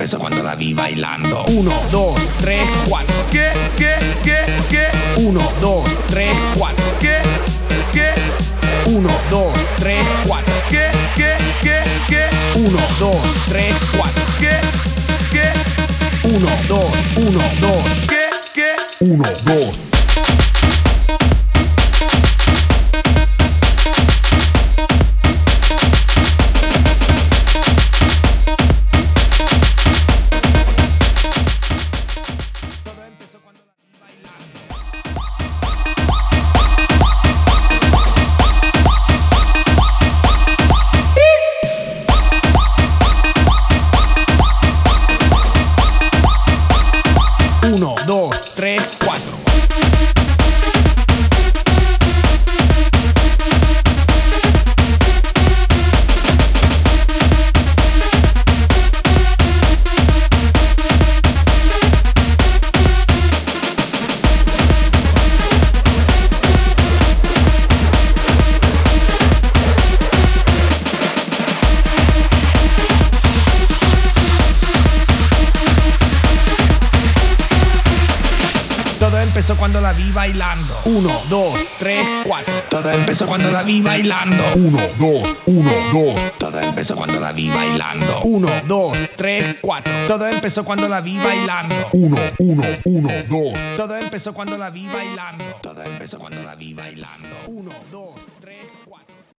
empezó cuando la vi bailando. 1, 2, 3, 4. ¿Qué, qué, qué, qué? 1, 2, 3, 4. ¿Qué, qué? 1, 2, 3, 4. ¿Qué, qué, qué, qué? 1, 2, 3, 4. ¿Qué, qué? 1, 2, 1, 2. ¿Qué, qué? 1, 2, empezó cuando la vi bailando. Uno, dos, tres, cuatro. Todo empezó cuando la vi bailando. Uno, dos, uno, dos. Todo empezó cuando la vi bailando. Uno, dos, tres, cuatro. Todo empezó cuando la vi bailando. Uno, uno, uno, dos. Todo empezó cuando la vi bailando. Todo empezó cuando la vi bailando. Uno, dos.